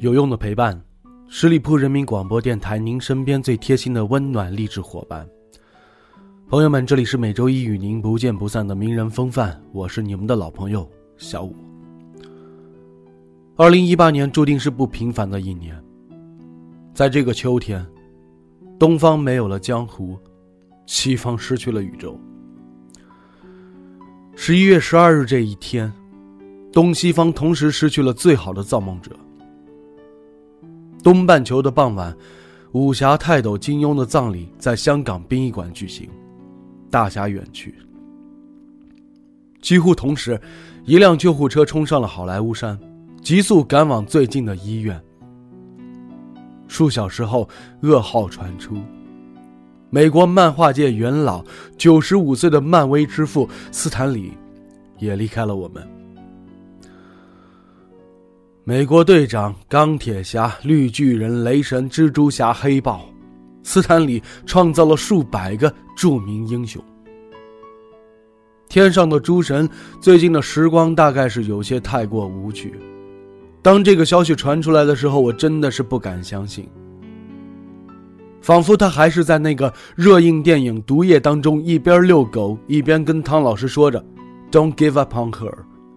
有用的陪伴，十里铺人民广播电台，您身边最贴心的温暖励志伙伴。朋友们，这里是每周一与您不见不散的名人风范，我是你们的老朋友小五。二零一八年注定是不平凡的一年，在这个秋天，东方没有了江湖，西方失去了宇宙。十一月十二日这一天，东西方同时失去了最好的造梦者。东半球的傍晚，武侠泰斗金庸的葬礼在香港殡仪馆举行，大侠远去。几乎同时，一辆救护车冲上了好莱坞山，急速赶往最近的医院。数小时后，噩耗传出：美国漫画界元老、九十五岁的漫威之父斯坦李，也离开了我们。美国队长、钢铁侠、绿巨人、雷神、蜘蛛侠、黑豹，斯坦李创造了数百个著名英雄。天上的诸神，最近的时光大概是有些太过无趣。当这个消息传出来的时候，我真的是不敢相信，仿佛他还是在那个热映电影《毒液》当中，一边遛狗一边跟汤老师说着 “Don't give up on her,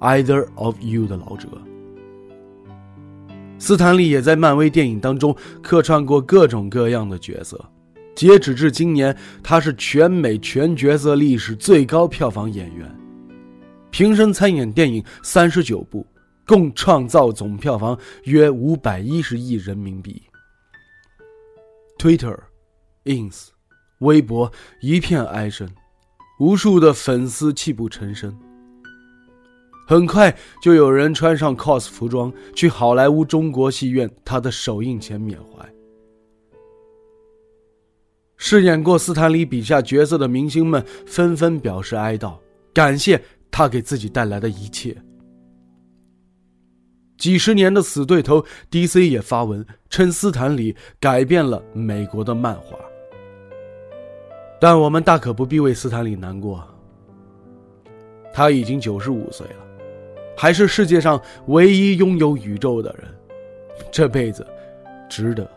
either of you” 的老者。斯坦利也在漫威电影当中客串过各种各样的角色，截止至今年，他是全美全角色历史最高票房演员，平生参演电影三十九部，共创造总票房约五百一十亿人民币。Twitter、Ins、微博一片哀声，无数的粉丝泣不成声。很快就有人穿上 cos 服装去好莱坞中国戏院他的首映前缅怀。饰演过斯坦李笔下角色的明星们纷纷表示哀悼，感谢他给自己带来的一切。几十年的死对头 DC 也发文称斯坦李改变了美国的漫画，但我们大可不必为斯坦李难过，他已经九十五岁了。还是世界上唯一拥有宇宙的人，这辈子值得。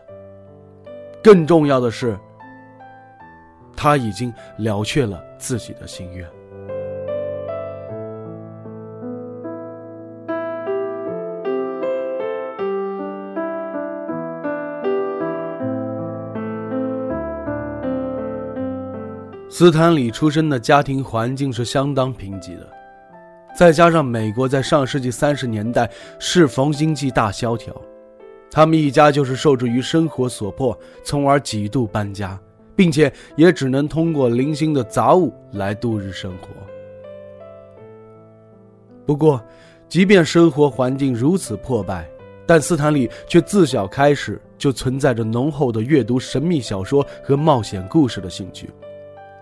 更重要的是，他已经了却了自己的心愿。斯坦李出生的家庭环境是相当贫瘠的。再加上美国在上世纪三十年代适逢经济大萧条，他们一家就是受制于生活所迫，从而几度搬家，并且也只能通过零星的杂物来度日生活。不过，即便生活环境如此破败，但斯坦利却自小开始就存在着浓厚的阅读神秘小说和冒险故事的兴趣。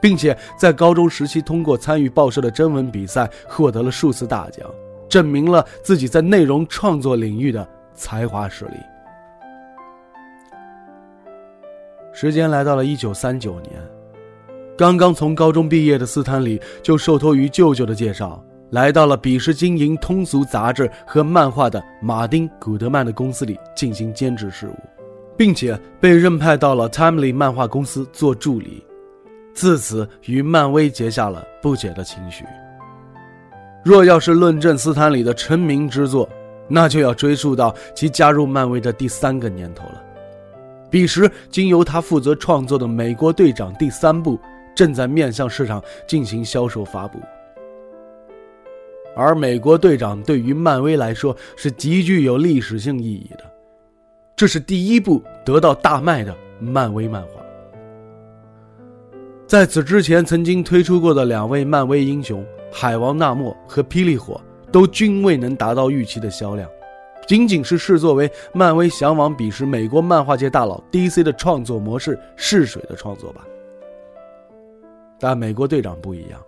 并且在高中时期，通过参与报社的征文比赛，获得了数次大奖，证明了自己在内容创作领域的才华实力。时间来到了一九三九年，刚刚从高中毕业的斯坦李就受托于舅舅的介绍，来到了彼时经营通俗杂志和漫画的马丁·古德曼的公司里进行兼职事务，并且被任派到了 Timely 漫画公司做助理。自此与漫威结下了不解的情绪。若要是论证斯坦李的成名之作，那就要追溯到其加入漫威的第三个年头了。彼时，经由他负责创作的《美国队长》第三部正在面向市场进行销售发布，而《美国队长》对于漫威来说是极具有历史性意义的，这是第一部得到大卖的漫威漫画。在此之前，曾经推出过的两位漫威英雄海王纳莫和霹雳火都均未能达到预期的销量，仅仅是视作为漫威想往彼时美国漫画界大佬 DC 的创作模式试水的创作吧。但美国队长不一样，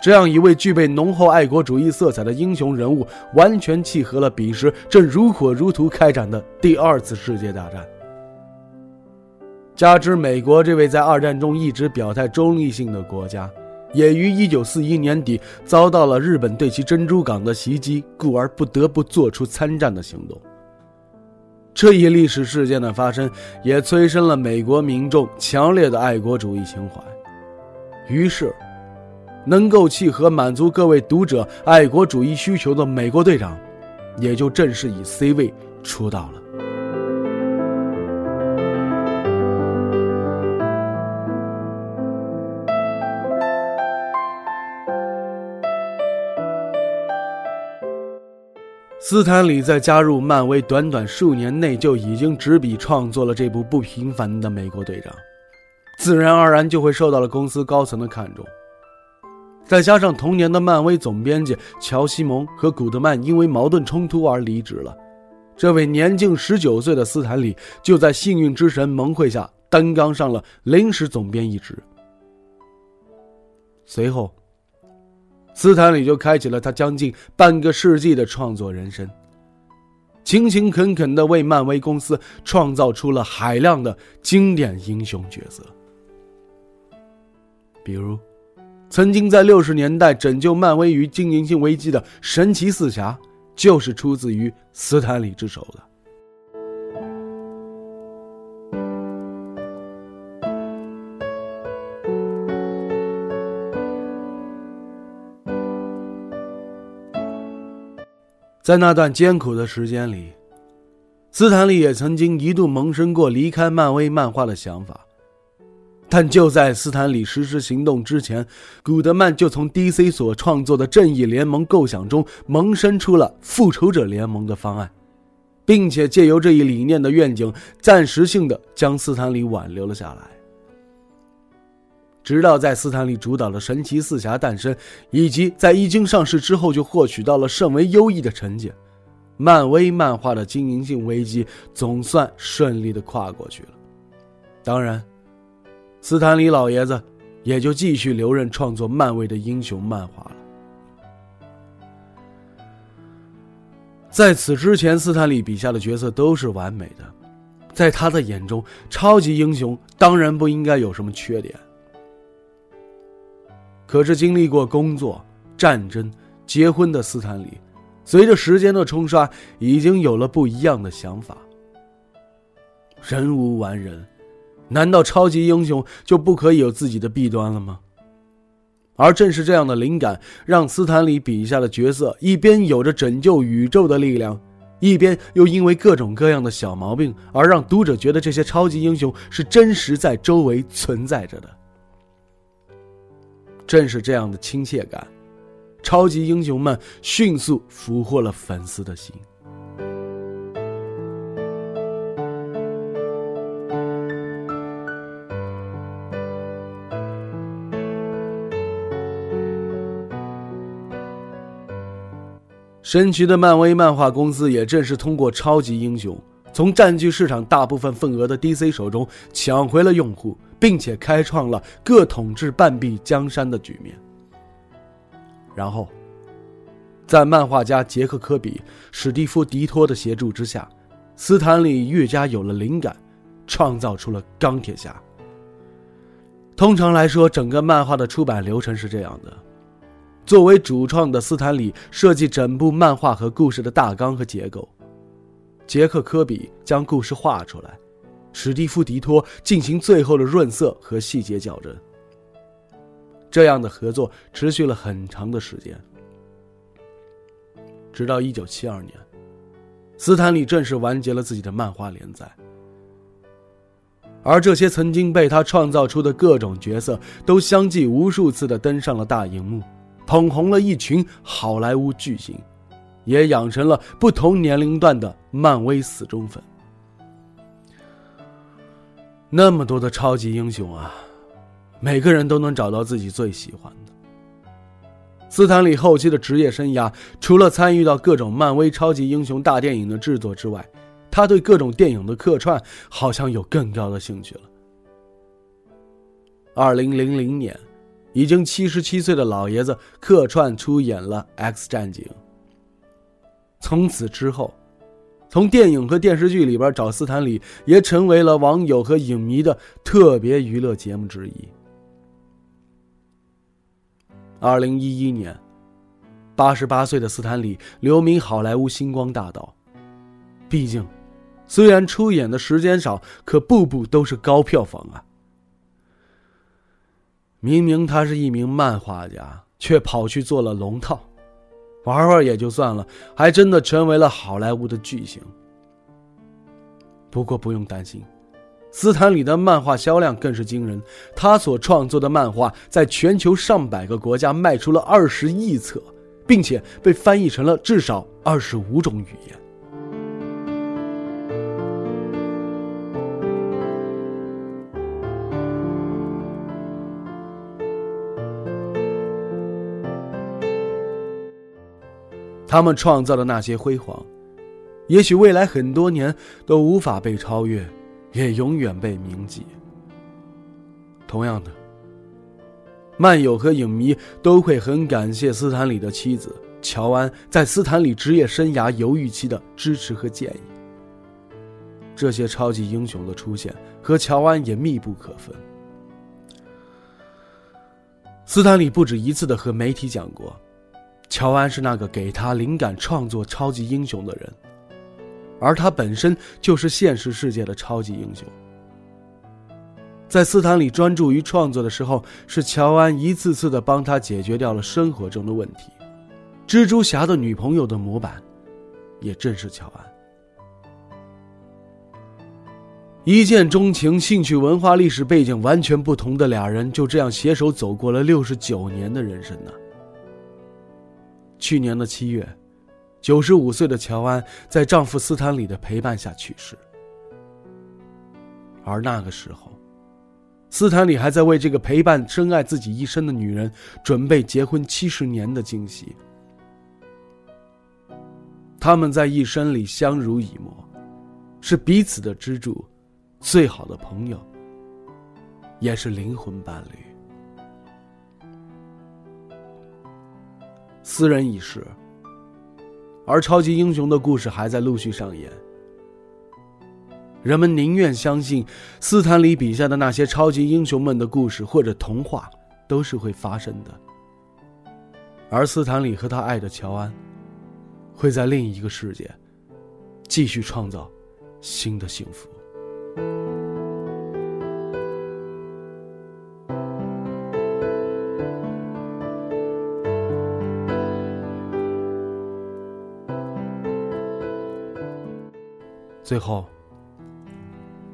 这样一位具备浓厚爱国主义色彩的英雄人物，完全契合了彼时正如火如荼开展的第二次世界大战。加之美国这位在二战中一直表态中立性的国家，也于1941年底遭到了日本对其珍珠港的袭击，故而不得不做出参战的行动。这一历史事件的发生，也催生了美国民众强烈的爱国主义情怀。于是，能够契合满足各位读者爱国主义需求的美国队长，也就正式以 C 位出道了。斯坦李在加入漫威短短数年内，就已经执笔创作了这部不平凡的美国队长。自然而然就会受到了公司高层的看重，再加上同年的漫威总编辑乔西蒙和古德曼因为矛盾冲突而离职了，这位年仅十九岁的斯坦李就在幸运之神蒙会下担纲上了临时总编一职。随后，斯坦李就开启了他将近半个世纪的创作人生。勤勤恳恳地为漫威公司创造出了海量的经典英雄角色。比如，曾经在六十年代拯救漫威于经营性危机的神奇四侠，就是出自于斯坦李之手的。在那段艰苦的时间里，斯坦利也曾经一度萌生过离开漫威漫画的想法。但就在斯坦李实施行动之前，古德曼就从 DC 所创作的正义联盟构想中萌生出了复仇者联盟的方案，并且借由这一理念的愿景，暂时性的将斯坦李挽留了下来。直到在斯坦利主导的神奇四侠诞生，以及在一经上市之后就获取到了甚为优异的成绩，漫威漫画的经营性危机总算顺利的跨过去了。当然。斯坦李老爷子也就继续留任创作漫威的英雄漫画了。在此之前，斯坦李笔下的角色都是完美的，在他的眼中，超级英雄当然不应该有什么缺点。可是，经历过工作、战争、结婚的斯坦李，随着时间的冲刷，已经有了不一样的想法。人无完人。难道超级英雄就不可以有自己的弊端了吗？而正是这样的灵感，让斯坦李笔下的角色一边有着拯救宇宙的力量，一边又因为各种各样的小毛病而让读者觉得这些超级英雄是真实在周围存在着的。正是这样的亲切感，超级英雄们迅速俘获了粉丝的心。神奇的漫威漫画公司也正是通过超级英雄，从占据市场大部分份额的 DC 手中抢回了用户，并且开创了各统治半壁江山的局面。然后，在漫画家杰克·科比、史蒂夫·迪托的协助之下，斯坦李越加有了灵感，创造出了钢铁侠。通常来说，整个漫画的出版流程是这样的。作为主创的斯坦李设计整部漫画和故事的大纲和结构，杰克·科比将故事画出来，史蒂夫·迪托进行最后的润色和细节校正。这样的合作持续了很长的时间，直到1972年，斯坦李正式完结了自己的漫画连载。而这些曾经被他创造出的各种角色，都相继无数次的登上了大荧幕。捧红了一群好莱坞巨星，也养成了不同年龄段的漫威死忠粉。那么多的超级英雄啊，每个人都能找到自己最喜欢的。斯坦李后期的职业生涯，除了参与到各种漫威超级英雄大电影的制作之外，他对各种电影的客串好像有更高的兴趣了。二零零零年，已经七十七岁的老爷子客串出演了《X 战警》。从此之后，从电影和电视剧里边找斯坦李，也成为了网友和影迷的特别娱乐节目之一。二零一一年，八十八岁的斯坦李留名好莱坞星光大道。毕竟，虽然出演的时间少，可部部都是高票房啊。明明他是一名漫画家，却跑去做了龙套，玩玩也就算了，还真的成为了好莱坞的巨星。不过不用担心，斯坦李的漫画销量更是惊人，他所创作的漫画在全球上百个国家卖出了二十亿册，并且被翻译成了至少二十五种语言。他们创造的那些辉煌，也许未来很多年都无法被超越，也永远被铭记。同样的，漫友和影迷都会很感谢斯坦李的妻子乔安在斯坦李职业生涯犹豫期的支持和建议。这些超级英雄的出现和乔安也密不可分。斯坦李不止一次的和媒体讲过。乔安是那个给他灵感创作超级英雄的人，而他本身就是现实世界的超级英雄。在斯坦里专注于创作的时候，是乔安一次次的帮他解决掉了生活中的问题。蜘蛛侠的女朋友的模板，也正是乔安。一见钟情、兴趣、文化、历史背景完全不同的俩人，就这样携手走过了六十九年的人生呢。去年的七月，九十五岁的乔安在丈夫斯坦李的陪伴下去世。而那个时候，斯坦李还在为这个陪伴、深爱自己一生的女人准备结婚七十年的惊喜。他们在一生里相濡以沫，是彼此的支柱，最好的朋友，也是灵魂伴侣。私人已逝，而超级英雄的故事还在陆续上演。人们宁愿相信斯坦李笔下的那些超级英雄们的故事或者童话都是会发生的，而斯坦李和他爱的乔安会在另一个世界继续创造新的幸福。最后，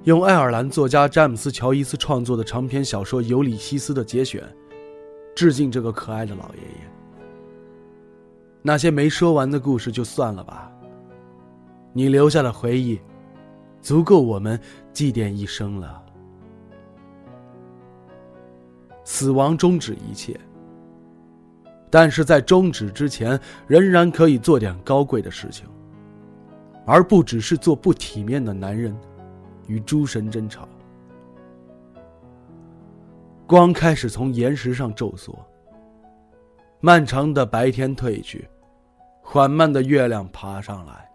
用爱尔兰作家詹姆斯·乔伊斯创作的长篇小说《尤里西斯》的节选，致敬这个可爱的老爷爷。那些没说完的故事就算了吧，你留下的回忆，足够我们祭奠一生了。死亡终止一切，但是在终止之前，仍然可以做点高贵的事情。而不只是做不体面的男人，与诸神争吵。光开始从岩石上皱缩。漫长的白天褪去，缓慢的月亮爬上来。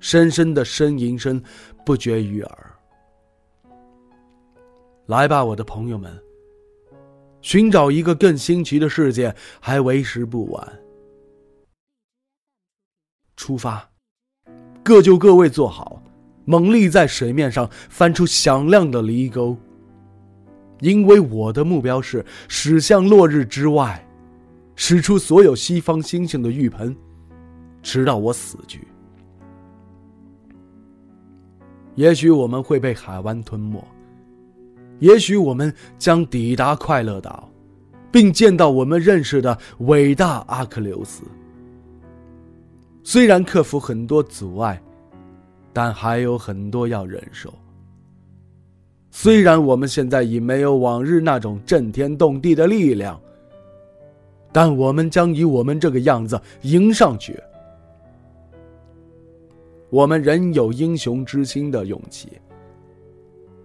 深深的呻吟声不绝于耳。来吧，我的朋友们，寻找一个更新奇的世界还为时不晚。出发。各就各位坐好，猛力在水面上翻出响亮的犁沟。因为我的目标是驶向落日之外，使出所有西方星星的浴盆，直到我死去。也许我们会被海湾吞没，也许我们将抵达快乐岛，并见到我们认识的伟大阿克琉斯。虽然克服很多阻碍，但还有很多要忍受。虽然我们现在已没有往日那种震天动地的力量，但我们将以我们这个样子迎上去。我们仍有英雄之心的勇气，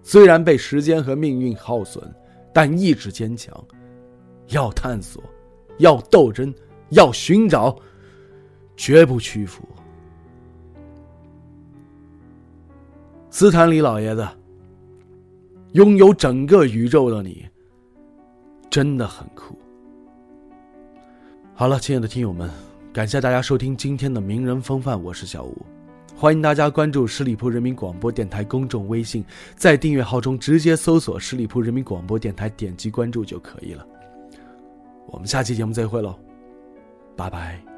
虽然被时间和命运耗损，但意志坚强，要探索，要斗争，要寻找，绝不屈服。斯坦李老爷子，拥有整个宇宙的你，真的很酷。好了，亲爱的听友们，感谢大家收听今天的名人风范，我是小吴。欢迎大家关注十里铺人民广播电台公众微信，在订阅号中直接搜索“十里铺人民广播电台”，点击关注就可以了。我们下期节目再会喽，拜拜。